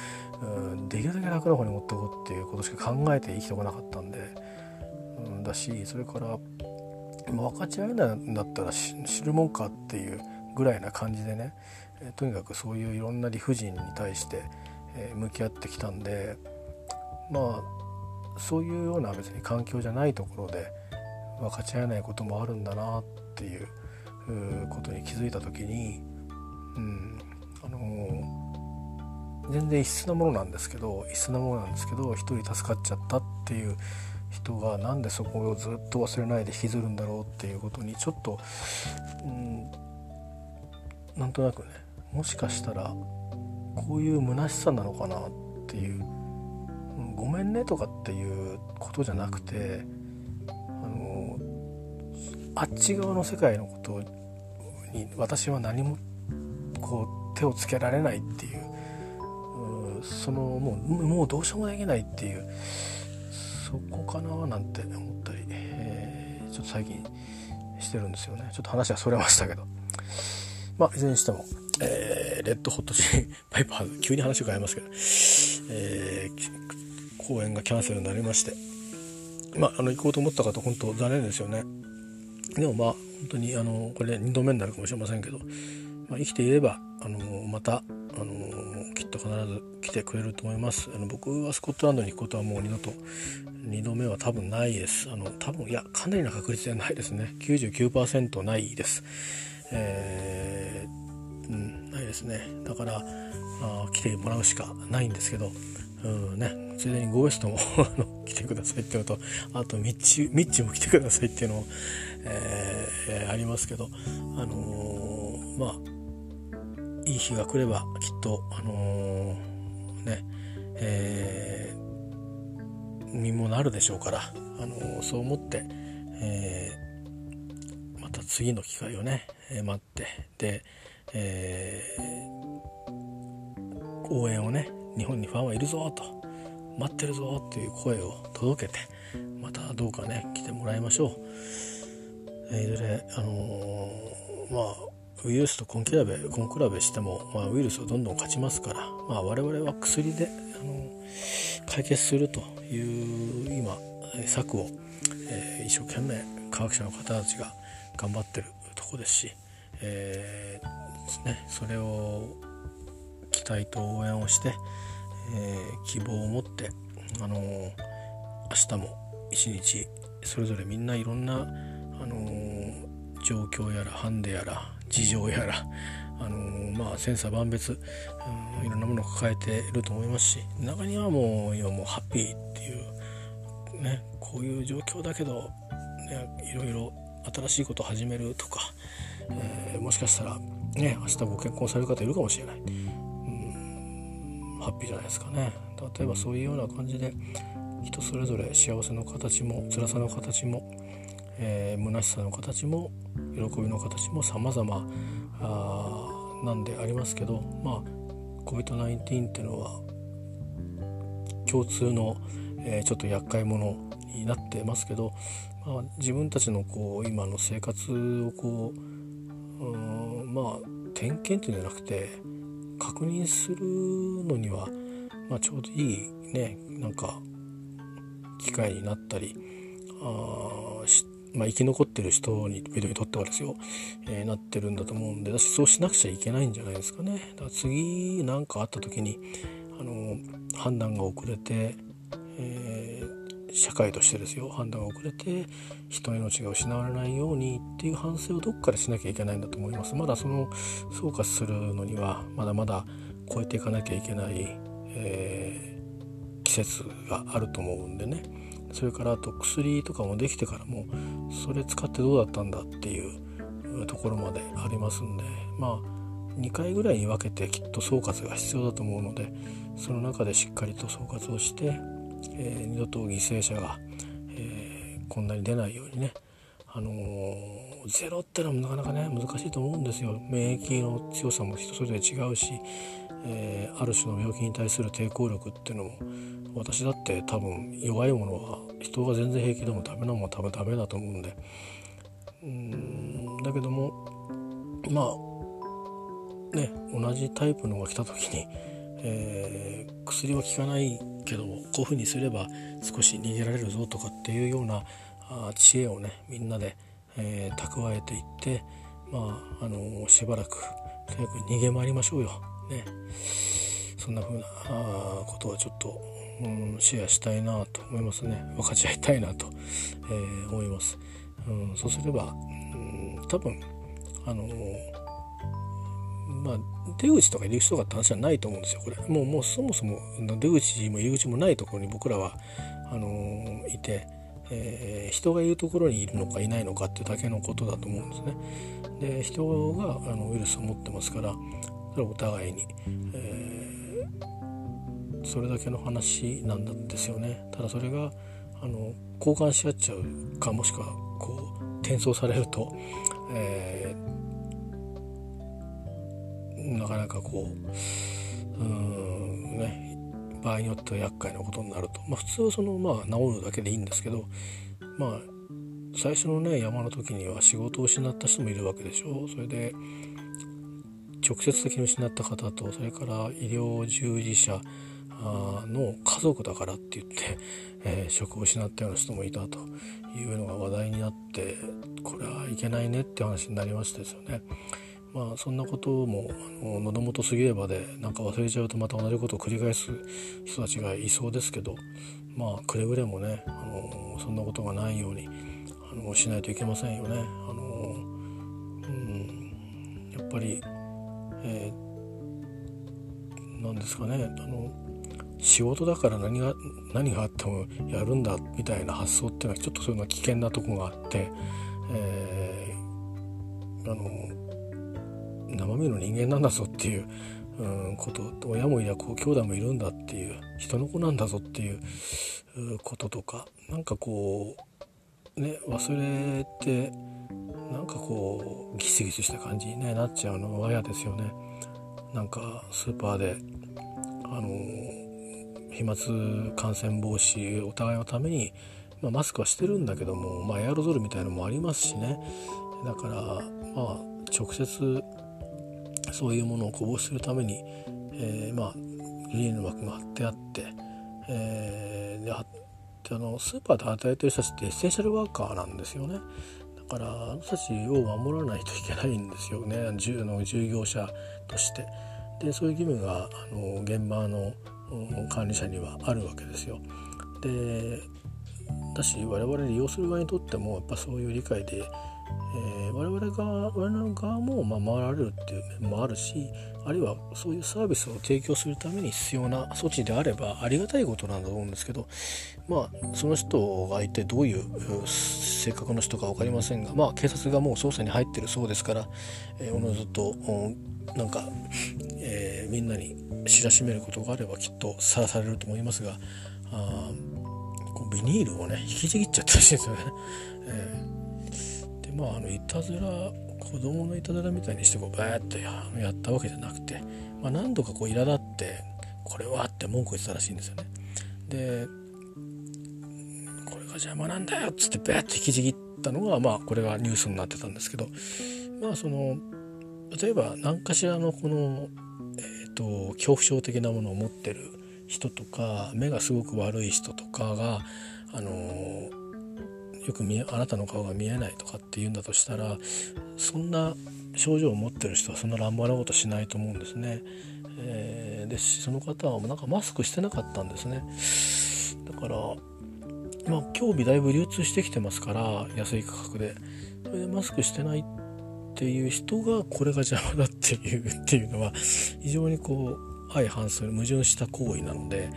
う、うん、できるだけ楽な方に持っておこうっていうことしか考えて生きてこなかったんで、うん、だしそれから分かち合えないんだったら知るもんかっていうぐらいな感じでねえとにかくそういういろんな理不尽に対して、え向き合ってきたんでまあそういうような別に環境じゃないところで分かち合えないこともあるんだなっていうことに気づいた時に、うんあのー、全然異質なものなんですけど異質なものなんですけど一人助かっちゃったっていう人がなんでそこをずっと忘れないで引きずるんだろうっていうことにちょっと、うん、なんとなくねもしかしたらこういう虚しさなのかなっていう「ごめんね」とかっていうことじゃなくてあのあっち側の世界のことに私は何もこう手をつけられないっていうそのもうもうどうしようもできないっていうそこかななんて思ったり、えー、ちょっと最近してるんですよね。ちょっと話はそれましたけど。まあいずれにしても。えー、レッドホットチリパ イパーズ、急に話を変えますけど、えー、公演がキャンセルになりまして、まあ、あの、行こうと思った方、本当残念ですよね。でもまあ、本当に、あの、これ2度目になるかもしれませんけど、まあ、生きていれば、あの、また、あの、きっと必ず来てくれると思います。あの、僕はスコットランドに行くことはもう二度と、2度目は多分ないです。あの、多分、いや、かなりな確率ではないですね。99%ないです。えーうん、ないですね。だからあ来てもらうしかないんですけどうんね、ついでにゴーエストも 来てくださいっていうのとあとミッチミッチも来てくださいっていうのも、えー、ありますけどあのー、まあいい日が来ればきっとあのー、ねえー、身もなるでしょうから、あのそう思って、えまた次の機会をね、え待ってでえー、応援をね日本にファンはいるぞと待ってるぞっていう声を届けてまたどうかね来てもらいましょう、えー、いずれあのー、まあウイルスと根比べ根比べしても、まあ、ウイルスはどんどん勝ちますから、まあ、我々は薬で、あの解決するという今、策を、えー、一生懸命科学者の方たちが頑張ってるとこですし、えーね、それを期待と応援をして、えー、希望を持って、あのー、明日も一日それぞれみんないろんな、あのー、状況やらハンデやら事情やら、あの、まあ千差万別、うん、いろんなものを抱えていると思いますし中にはもう今もうハッピーっていうねこういう状況だけど、ね、いろいろ新しいことを始めるとか、え、もしかしたらね明日ご結婚される方いるかもしれない、うん、ハッピーじゃないですかね。例えばそういうような感じで人それぞれ幸せの形も辛さの形も、えー、虚しさの形も喜びの形も様々あなんでありますけどまあ COVID-19 っていうのは共通の、えー、ちょっと厄介者になってますけど、まあ、自分たちのこう今の生活をこううんまあ点検っていうんじゃなくて確認するのには、まあ、ちょうどいいねなんか機会になったりあまあ、生き残ってる人にビデオにとってはですよ、えー、なってるんだと思うんで私そうしなくちゃいけないんじゃないですかね。だから次何かあった時にあの判断が遅れて、えー、社会としてですよ判断が遅れて人の命が失われないようにっていう反省をどっかでしなきゃいけないんだと思います。まだその総括するのにはまだまだ超えていかなきゃいけない、えー、季節があると思うんでね。それからあと薬とかもできてからもそれ使ってどうだったんだっていうところまでありますんでまあ2回ぐらいに分けてきっと総括が必要だと思うのでその中でしっかりと総括をして、えー、二度と犠牲者が、えー、こんなに出ないようにねあのー、ゼロってのはなかなかね難しいと思うんですよ。免疫の強さも人それぞれ違うし、えー、ある種の病気に対する抵抗力っていうのも私だって多分弱いものは人が全然平気でもダメなものは多分ダメだと思うんで。うんだけどもまあね同じタイプのが来た時に、えー、薬は効かないけどこういうふうにすれば少し逃げられるぞとかっていうようなあ知恵をねみんなで、えー、蓄えていってまああのー、しばらくとにかく逃げ回りましょうよ。ね、そんな風なことはちょっとうん、シェアしたいなと思いますね。分かち合いたいなと、えー、思います、うん、そうすれば、うん、多分あのまあ出口とか入り口とかって話はないと思うんですよこれ。もうもうそもそも出口も入り口もないところに僕らはあのいて、えー、人がいるところにいるのかいないのかっていうだけのことだと思うんですね。で人があのウイルスを持ってますからそれはお互いに、えーそれだけの話なんですよね。ただそれがあの交換し合っちゃうかもしくはこう転送されると、えー、なかなかこううんね場合によっては厄介なことになると、まあ、普通はそのまあ治るだけでいいんですけどまあ最初のね山の時には仕事を失った人もいるわけでしょそれで直接的に失った方とそれから医療従事者の家族だからって言って、えー、職を失ったような人もいたというのが話題になってこれはいけないねって話になりましたですよね。まあそんなことも喉元過ぎればでなんか忘れちゃうとまた同じことを繰り返す人たちがいそうですけどまあくれぐれもねあのそんなことがないようにあのしないといけませんよね。あのうんやっぱり、えー、なんですかねあの仕事だから何が何があってもやるんだみたいな発想っていうのはちょっとそういうのは危険なとこがあって、えー、あの生身の人間なんだぞっていう、うん、こと親もいりゃ兄弟もいるんだっていう人の子なんだぞっていうこととかなんかこうね忘れてなんかこうギスギスした感じに、ね、なっちゃうのは嫌ですよね。なんかスーパーであの飛沫感染防止お互いのために、まあ、マスクはしてるんだけども、まあ、エアロゾルみたいのもありますしねだからまあ直接そういうものをこぼするために、えー、まあビニール膜が貼ってあって、えー、で貼っってあのスーパーで働いてる人たちってエッセンシャルワーカーなんですよね。だからあの人たちを守らないといけないんですよね従の従業者として。でそういう義務があの現場の管理者にはあるわけですよ。でだし我々利用する側にとってもやっぱそういう理解で、えー、我々側我々の側もまあ守られるっていう面もあるしあるいはそういうサービスを提供するために必要な措置であればありがたいことなんだと思うんですけどまあその人が一体どういう性格の人か分かりませんがまあ警察がもう捜査に入ってるそうですから、えー、おのずとなんか、えー、みんなに知らしめることがあればきっとさらされると思いますがあこうビニールをね引きちぎっちゃったらしいですよね。まああのいたずら子供のいたずらみたいにしてこうバーッとやったわけじゃなくて、まあ、何度かこう苛立ってこれはって文句言ってたらしいんですよね。でこれが邪魔なんだよっつってバーッと引きちぎったのがまあこれがニュースになってたんですけどまあその例えば何かしらのこの、えーと、恐怖症的なものを持ってる人とか目がすごく悪い人とかが、あのよく見えあなたの顔が見えないとかって言うんだとしたらそんな症状を持ってる人はそんな乱暴なことしないと思うんですね。えー、でその方はなんかマスクしてなかったんですね。だからまあ興味だいぶ流通してきてますから安い価格でそれでマスクしてないっていう人がこれが邪魔だっていうっていうのは非常にこう相反する矛盾した行為なので、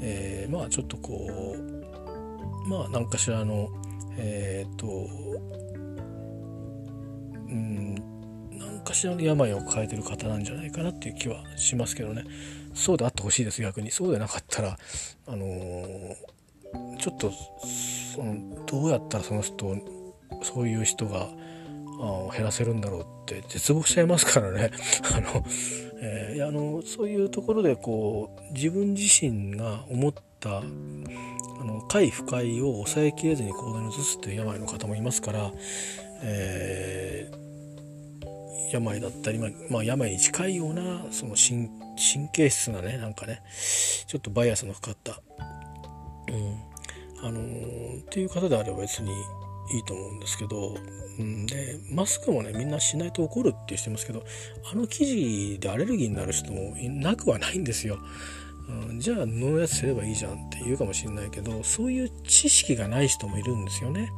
えー、まあちょっとこうまあ何かしらのえっ、ー、とうん何かしらの病を抱えてる方なんじゃないかなっていう気はしますけどね。そうであってほしいです逆に。そうでなかったらあのー、ちょっとそのどうやったらその人そういう人が減らせるんだろうって絶望しちゃいますからね。あの、えー、あのそういうところでこう自分自身が思ったあの快不快を抑えきれずに行動に移すという病の方もいますから、えー、病だったり、ま、まあ、病に近いようなその神経質なねなんかねちょっとバイアスのかかった、うんあのー、っていう方であれば別にいいと思うんですけど、うん、でマスクもねみんなしないと怒るってしてますけどあの生地でアレルギーになる人もなくはないんですよ。うん、じゃあ布のやつすればいいじゃんって言うかもしれないけどそういう知識がない人もいるんですよね。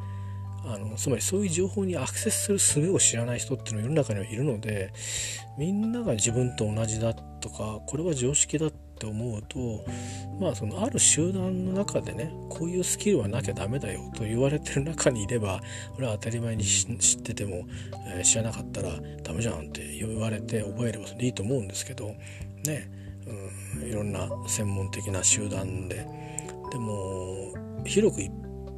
あのつまりそういう情報にアクセスする術を知らない人っていうのは世の中にはいるのでみんなが自分と同じだとかこれは常識だって思うとまあそのある集団の中でねこういうスキルはなきゃダメだよと言われてる中にいれば俺は当たり前に知ってても、えー、知らなかったらダメじゃんって言われて覚えればそれでいいと思うんですけどね、うん、いろんな専門的な集団ででも広く一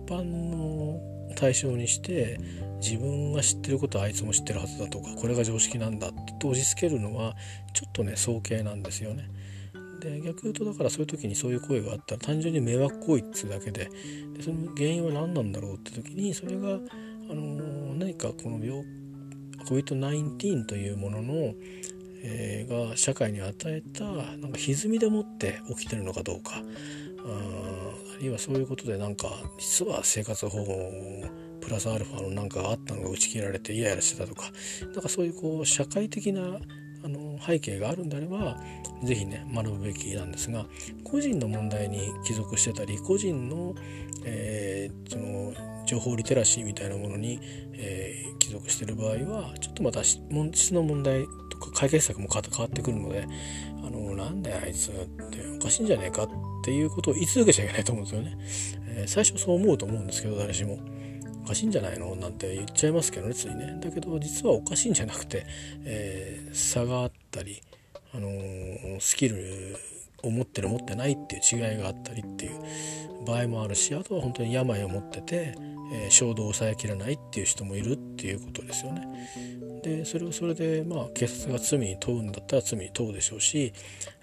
般の対象にして自分が知ってることはあいつも知ってるはずだとかこれが常識なんだって押し付けるのはちょっとね早計なんですよね。で逆言うとだからそういう時にそういう声があったら単純に迷惑行為っつうだけででその原因は何なんだろうって時にそれが、あのー、何かこの病 COVID-19 というものの、え、が社会に与えたなんか歪みでもって起きてるのかどうか。ああるいはそういうことでなんか実は生活保護プラスアルファのなんかがあったのが打ち切られてイライラしてたとか。なんかそういうこう社会的なあの背景があるんであれば是非ね学ぶべきなんですが個人の問題に帰属してたり個人の,、えー、その情報リテラシーみたいなものに、えー、帰属してる場合はちょっとまた質の問題とか解決策も変わってくるのであのなんだよあいつっておかしいんじゃねえかっていうことを言い続けちゃいけないと思うんですよね。えー、最初そう思うと思うんですけど誰しも。おかしいんじゃないの？なんて言っちゃいますけどねついねだけど実はおかしいんじゃなくて、えー、差があったり、あのー、スキルを持ってる持ってないっていう違いがあったりっていう場合もあるしあとは本当に病を持ってて、えー、衝動を抑えきれないっていう人もいるっていうことですよね。でそれをそれでまあ警察が罪に問うんだったら罪に問うでしょうし、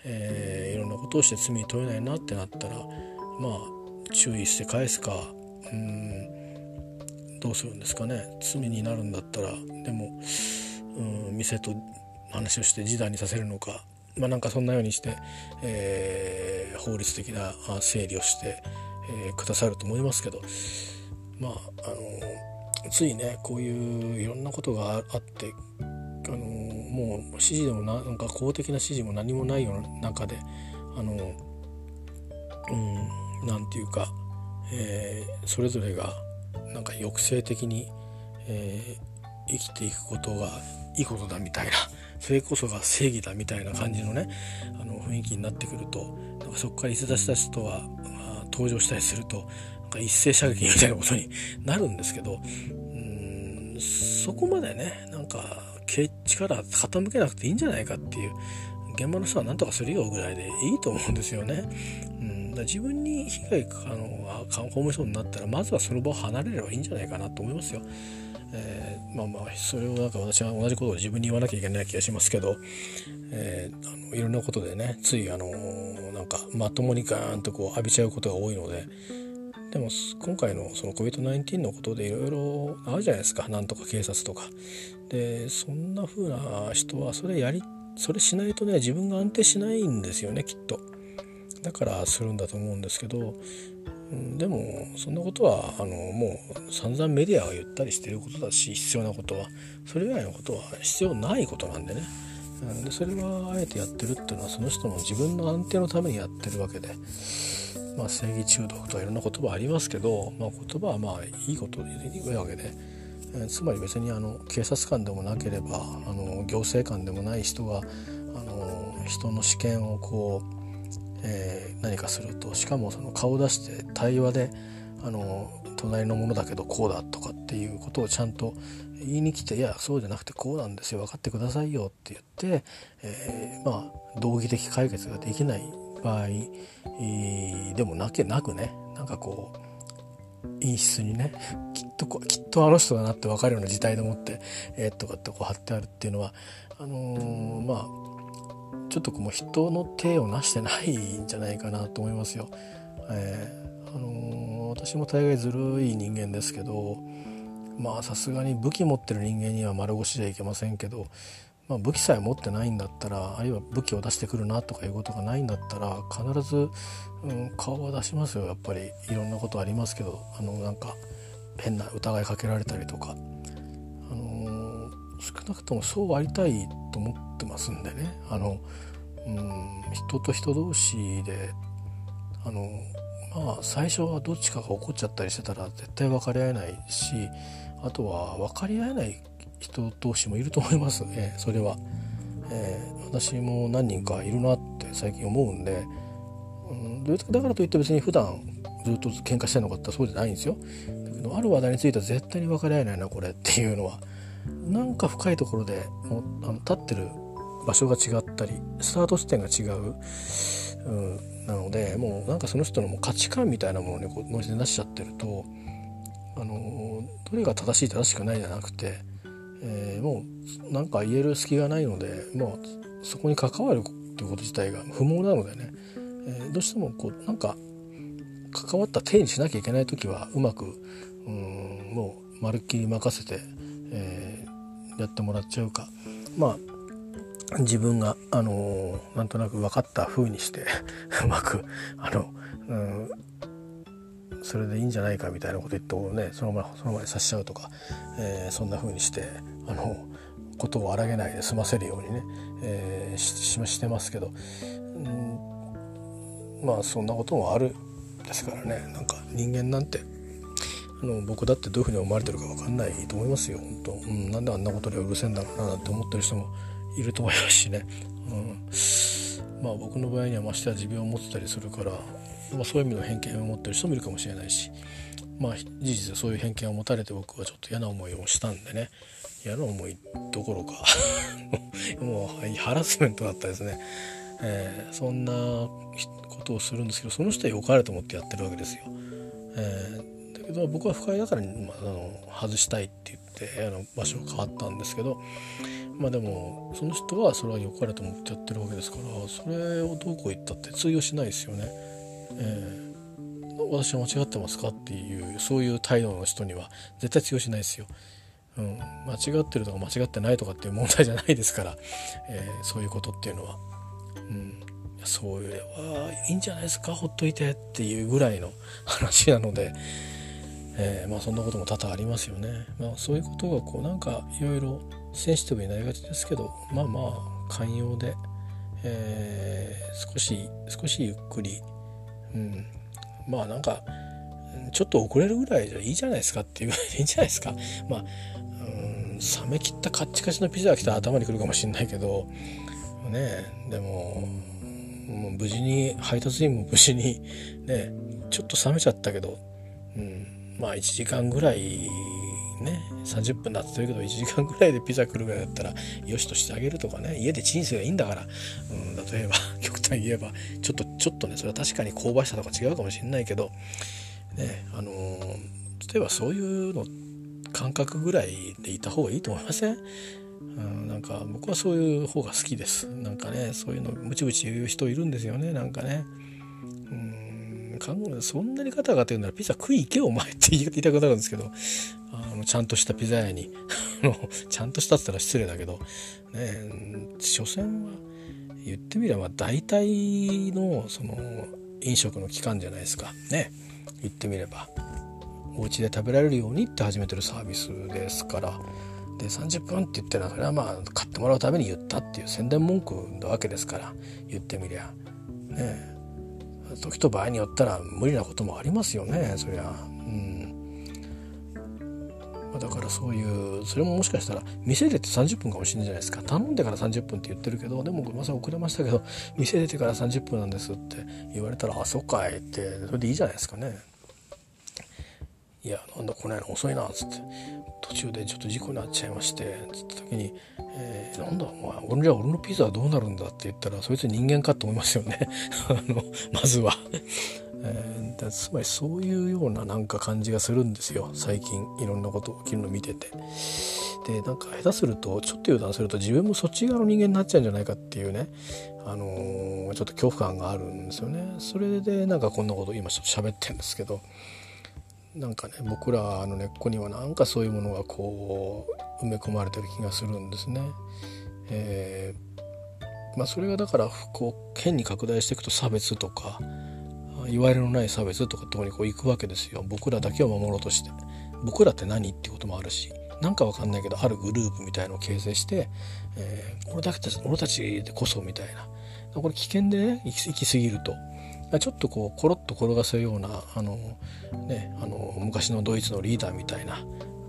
えー、いろんなことをして罪に問えないなってなったらまあ注意して返すかうんどうするんですかね。罪になるんだったらでも、うん、店と話をして示談にさせるのか。まあなんかそんなようにして、えー、法律的な整理をして、えー、くださると思いますけど。まああのついねこういういろんなことがあってあのもう指示でもななんか公的な指示も何もないような中であのうんなんていうか、えー、それぞれがなんか抑制的に、えー、生きていくことがいいことだみたいな それこそが正義だみたいな感じのねあの雰囲気になってくるとなんかそこから逸脱した人が、まあ、登場したりするとなんか一斉射撃みたいなことになるんですけどうんそこまでねなんか力傾けなくていいんじゃないかっていう現場の人は何とかするよぐらいでいいと思うんですよね。うん、自分に被害あの被りそうになったらまずはその場を離れればいいんじゃないかなと思いますよ。えー、まあまあそれをなんか私は同じことを自分に言わなきゃいけない気がしますけど、えー、あのいろんなことでねついあのなんかまともにガーンとこう浴びちゃうことが多いので。でも今回のその COVID-19 のことでいろいろあるじゃないですかなんとか警察とかでそんな風な人はそれやりそれしないとね自分が安定しないんですよねきっとだからするんだと思うんですけどでもそんなことはあのもう散々メディアが言ったりしてることだし必要なことはそれ以外のことは必要ないことなんでね。でそれはあえてやってるっていうのはその人の自分の安定のためにやってるわけで、まあ、正義中毒とかいろんな言葉ありますけど、まあ、言葉はまあいいことでいいわけで、えー、つまり別にあの警察官でもなければあの行政官でもない人があの人の試験をこうえー、何かするとしかもその顔出して対話であの隣のものだけどこうだとかっていうことをちゃんと言いに来て「いやそうじゃなくてこうなんですよ分かってくださいよ」って言って、えー、まあ道義的解決ができない場合、でもなけなくねなんかこう陰湿にね きっときっとあの人だなって分かるような事態でもって「えー、とかってこう貼ってあるっていうのはあのー、まあちょっともう人の手をなしてないんじゃないかなと思いますよ。えー、あのー、私も大概ずるい人間ですけどまあさすがに武器持ってる人間には丸腰じゃいけませんけど、まあ、武器さえ持ってないんだったらあるいは武器を出してくるなとかいうことがないんだったら必ず、うん、顔は出しますよやっぱりいろんなことありますけどあのなんか変な疑いかけられたりとか。少なくともそうありたいと思ってますんでね。あのうん人と人同士であのまあ最初はどっちかが怒っちゃったりしてたら絶対分かり合えないしあとは分かり合えない人同士もいると思いますね。それは、えー、私も何人かいるなって最近思うんで、うん、だからといって別に普段ずっと喧嘩してるのかってそうじゃないんですよ。だけどある話題については絶対に分かり合えないなこれっていうのは。なんか深いところでもうあの立ってる場所が違ったりスタート地点が違う、うん、なのでもうなんかその人のもう価値観みたいなものをねこうノイズで出しちゃってるとあのどれが正しい正しくないじゃなくて、えー、もうなんか言える隙がないのでもうそこに関わるっていうこと自体が不毛なのでね、えー、どうしてもこうなんか関わった体にしなきゃいけない時はうまくうんもうまるっきり任せて、え、やってもらっちゃうか。まあ自分が、あのー、なんとなく分かった風にして うまくあの、うん、それでいいんじゃないかみたいなこと言ってもねそのままそのままさしちゃうとか、えー、そんな風にしてあのことを荒げないで済ませるようにね、えー、ししてますけど、うん、まあそんなこともあるですからね。なんか人間なんての僕だってどういうふうに思われてるか分かんないと思いますよ本当、うん、なんであんなことでうるせえんだろうななんて思ってる人もいると思いますしね、うん、まあ僕の場合にはましては持病を持ってたりするから、まあ、そういう意味の偏見を持ってる人もいるかもしれないしまあ事実そういう偏見を持たれて僕はちょっと嫌な思いをしたんでね。嫌な思いどころか。もうハラスメントだったですね、えー、そんなことをするんですけどその人は良かれと思ってやってるわけですよ。えー、けど僕は不快だから、まあ、あの外したいって言ってあの場所が変わったんですけどまあでもその人はそれは良かれと思ってやってるわけですからそれをどこう言ったって通用しないですよね。えー、私は間違ってますかっていうそういう態度の人には絶対通用しないですよ。うん、間違ってるとか間違ってないとかっていう問題じゃないですから、えー、そういうことっていうのは、うん、そういうはいいんじゃないですかほっといてっていうぐらいの話なので、えー、まあそんなことも多々ありますよね。まあ、そういうことがこうなんかいろいろセンシティブになりがちですけどまあまあ寛容で、えー、少し少しゆっくり、うん、まあなんかちょっと遅れるぐらいじゃいいじゃないですかっていうぐらいでいいんじゃないですか。まあうん冷め切ったカッチカチのピザが来たら頭にくるかもしれないけどねでももう無事に配達員も無事にねちょっと冷めちゃったけど、うん、まあ1時間ぐらいね30分だって言うけど1時間ぐらいでピザ来るぐらいだったらよしとしてあげるとかね家でチンすればいいんだから、うん、例えば 極端に言えばちょっとちょっとねそれは確かに香ばしさとか違うかもしれないけどねあのー、例えばそういうの感覚ぐらいでいた方がいいと思いません？うん、なんか僕はそういう方が好きです。なんかねそういうのムチムチ言う人いるんですよねなんかね。うんそんなにガタガタ言うならピザ食い行けお前って言いたくなるんですけど。あのちゃんとしたピザ屋に。ちゃんとしたって言ったら失礼だけど。ね所詮は言ってみれば大体のその飲食の期間じゃないですか。ね言ってみれば。お家で食べられるようにって始めてるサービスですから。で30分って言ってるのはそれはまあ買ってもらうために言ったっていう宣伝文句なわけですから。言ってみりゃ。ね。え時と場合によったら無理なこともありますよねそりゃ。うん。だからそういうそれももしかしたら店出て30分かもしれないじゃないですか。頼んでから30分って言ってるけどでもごめんなさい遅れましたけど店出てから30分なんですって言われたらあそっかいってそれでいいじゃないですかね。いやなんだこの間遅いなっつって途中でちょっと事故になっちゃいましてつった時に「えー、なんだお前俺じゃ俺のピザはどうなるんだ」って言ったらそいつ人間かと思いますよね あのまずは。えー、つまりそういうようななんか感じがするんですよ最近いろんなこと起きるの見てて。でなんか下手するとちょっと油断すると自分もそっち側の人間になっちゃうんじゃないかっていうね、あのー、ちょっと恐怖感があるんですよね。それでなんかこんなこと今ちょっと喋ってるんですけど。なんかね僕らの根っこにはなんかそういうものがこう埋め込まれてる気がするんですね。えー、まあ、それがだからこう変に拡大していくと差別とかいわれのない差別とかとこにこう行くわけですよ。僕らだけを守ろうとして。僕らって何っていうこともあるし。なんかわかんないけどあるグループみたいのを形成して、えー、俺だけたち俺たちでこそみたいな。これ危険でね行き過ぎると。ちょっとこうコロッと転がせるようなあの、ね、あの昔のドイツのリーダーみたいな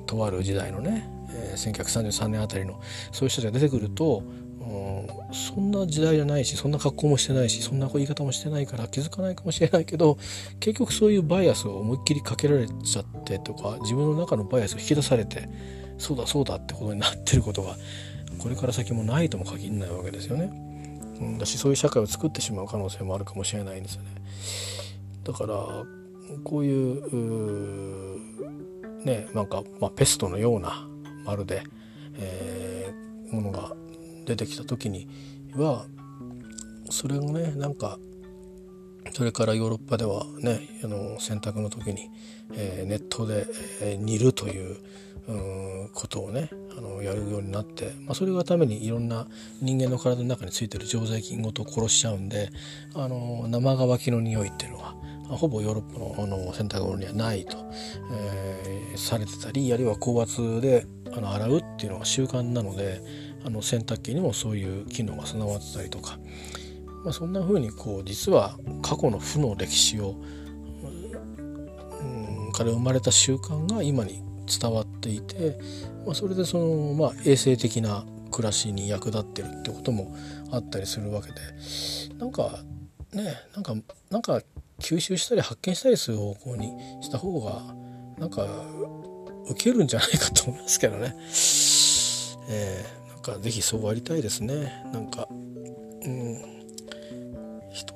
とある時代のね、えー、1933年あたりのそういう人たちが出てくると、うん、そんな時代じゃないしそんな格好もしてないしそんな言い方もしてないから気づかないかもしれないけど結局そういうバイアスを思いっきりかけられちゃってとか自分の中のバイアスを引き出されてそうだそうだってことになってることがこれから先もないとも限らないわけですよね。だしそういう社会を作ってしまう可能性もあるかもしれないんですよね。だからこういうねなんか、まあ、ペストのようなまるで、えー、ものが出てきた時にはそれがねなんかそれからヨーロッパではねあの洗濯の時に、えー、熱湯で、えー、煮るということをねあのやるようになって、まあ、それがためにいろんな人間の体の中についてる常在菌ごと殺しちゃうんであの生乾きの匂いっていうのはほぼヨーロッパのあの洗濯物にはないと、えー、されてたりあるいは高圧であの洗うっていうのが習慣なのであの洗濯機にもそういう機能が備わってたりとか、まあ、そんな風にこう実は過去の負の歴史を、うん、から生まれた習慣が今に伝わっていて、まあ、それでその、まあ、衛生的な暮らしに役立ってるってこともあったりするわけでなんかねなんかなんか吸収したり発見したりする方向にした方がなんか受けるんじゃないかと思いますけどね。えー、なんか是非そうありたいですね。なんかうん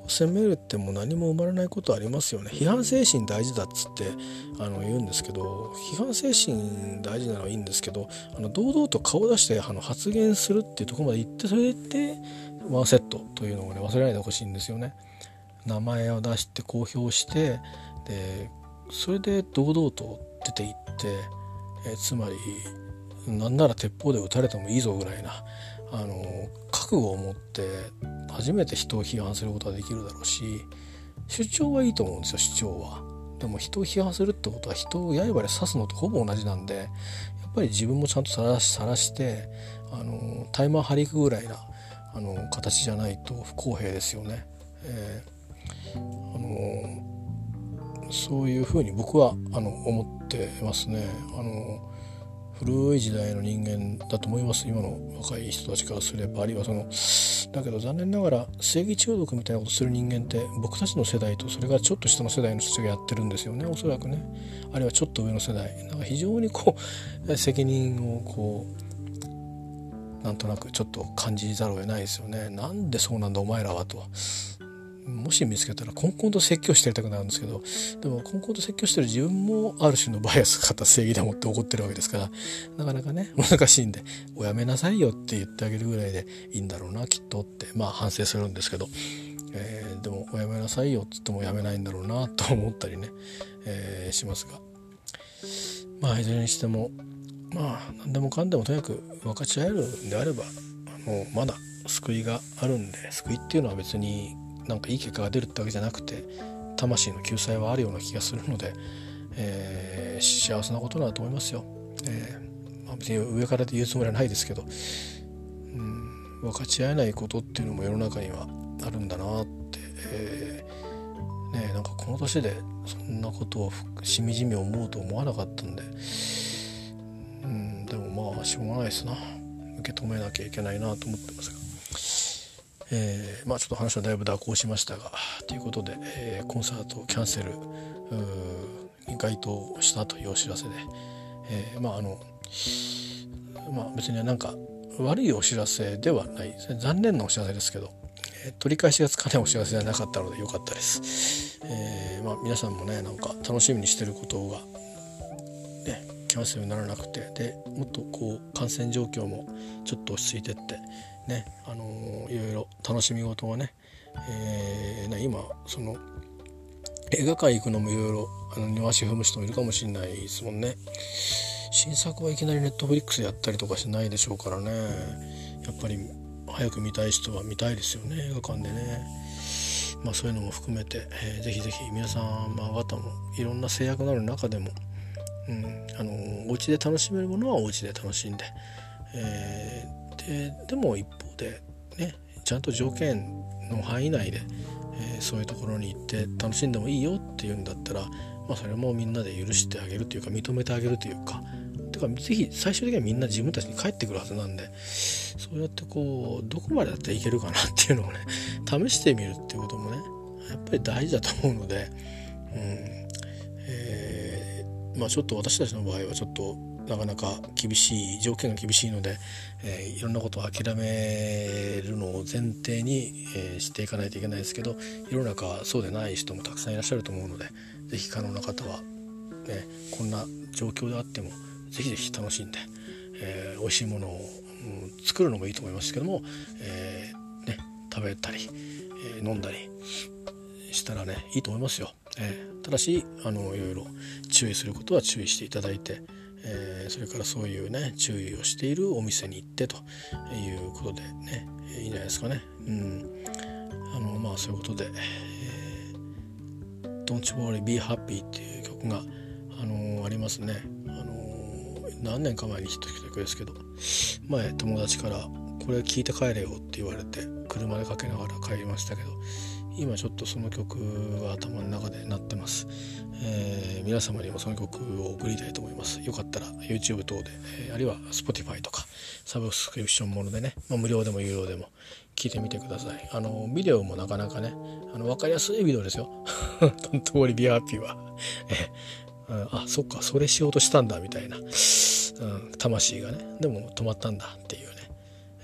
責めるってもう何も生まれないことありますよね批判精神大事だっつってあの言うんですけど批判精神大事なのはいいんですけどあの堂々と顔出してあの発言するっていうとこまで行ってそれでワンセットというのをね忘れないでほしいんですよね。名前を出して公表してでそれで堂々と出ていってえつまりなんなら鉄砲で撃たれてもいいぞぐらいなあの覚悟を持って初めて人を批判することができるだろうし主張はいいと思うんですよ主張は。でも人を批判するってことは人を刃で刺すのとほぼ同じなんでやっぱり自分もちゃんとさらししてあのタイマー張りくぐらいなあの形じゃないと不公平ですよね。えー、あのそういうふうに僕はあの思ってますね。あの古い時代の人間だと思います。今の若い人たちからすればあるいはそのだけど残念ながら正義中毒みたいなことする人間って僕たちの世代とそれからちょっと下の世代の人たちがやってるんですよね。おそらくね。あるいはちょっと上の世代。なんか非常にこう責任をこうなんとなくちょっと感じざるを得ないですよね。なんでそうなんだお前らはともし見つけたらコンコンと説教してやりたくなるんですけどでもコンコンと説教してる自分もある種のバイアスかた正義でもって怒ってるわけですからなかなかね難しいんで「おやめなさいよ」って言ってあげるぐらいでいいんだろうなきっとってまあ反省するんですけど、えー、でも「おやめなさいよ」っつってもやめないんだろうなと思ったりね、えー、しますが。まあいずれにしてもまあ何でもかんでもとにかく分かち合えるんであればあのまだ救いがあるんで救いっていうのは別になんかいい結果が出るってわけじゃなくて魂の救済はあるような気がするので、えー、幸せなことだと思いますよ。えーまあ、別に上からで言うつもりはないですけど、うん、分かち合えないことっていうのも世の中にはあるんだなって、えー、ねなんかこの年でそんなことをしみじみ思うと思わなかったんで、うん、でもまあしょうがないですな受け止めなきゃいけないなと思ってますが。えー、まあちょっと話はだいぶ蛇行しましたがということで、えー、コンサートキャンセルに該当したというお知らせで、えー、まああのまあ別になんか悪いお知らせではない残念なお知らせですけど、えー、取り返しがつかないお知らせではなかったのでよかったです、えー、まあ皆さんもねなんか楽しみにしてることがねキャンセルにならなくてでもっとこう感染状況もちょっと落ち着いてってねあのー、いろいろ楽しみ事がね,、えー、ね今その映画館行くのもいろいろあの庭足踏む人もいるかもしれないですもんね。新作はいきなりネットフリックスやったりとかしないでしょうからね。やっぱり早く見たい人は見たいですよね映画館でね。まあそういうのも含めて、えー、ぜひぜひ皆さん方もいろんな制約のある中でも、うん、あのお家で楽しめるものはお家で楽しんで、えででも一方でねちゃんと条件の範囲内で、えー、そういうところに行って楽しんでもいいよっていうんだったら、まあ、それもみんなで許してあげるというか認めてあげるというかてかぜひ最終的にはみんな自分たちに帰ってくるはずなんでそうやってこうどこまでだっていけるかなっていうのをね試してみるっていうこともねやっぱり大事だと思うので、うんえー、まあちょっと私たちの場合はちょっとなかなか厳しい条件が厳しいので、えー、いろんなことを諦めるのを前提に、えー、していかないといけないですけど世の中はそうでない人もたくさんいらっしゃると思うので是非可能な方は、ね、こんな状況であっても是非是非楽しんで、えー、美味しいものを、うん、作るのもいいと思いますけども、えーね、食べたり、え飲んだりしたらねいいと思いますよ。えー、ただしあのいろいろ注意することは注意していただいて、えー、それからそういうね注意をしているお店に行ってということでねいいんじゃないですかね。うん、あのまあそういうことで「えー、Don't Worry Be Happy」っていう曲が、あのー、ありますね。あのー、何年か前にヒットした曲ですけど前友達から「これ聞いて帰れよ」って言われて車でかけながら帰りましたけど今ちょっとその曲が頭の中で鳴ってます、えー、皆様にもその曲を送りたいと思います。よかったら YouTube 等で、えー、あるいは Spotify とかサブスクリプションものでね、まあ、無料でも有料でも聞いてみてください。あのビデオもなかなかねあの分かりやすいビデオですよ。通りビアーピーは。えあそっかそれしようとしたんだみたいな、うん、魂がねでも止まったんだっていうね、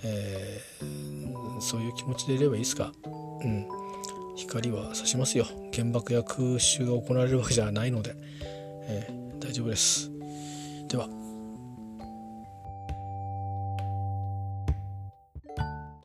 えー、そういう気持ちでいればいいですか？うん。光は差しますよ。原爆や空襲が行われるわけじゃないので、えー、大丈夫です。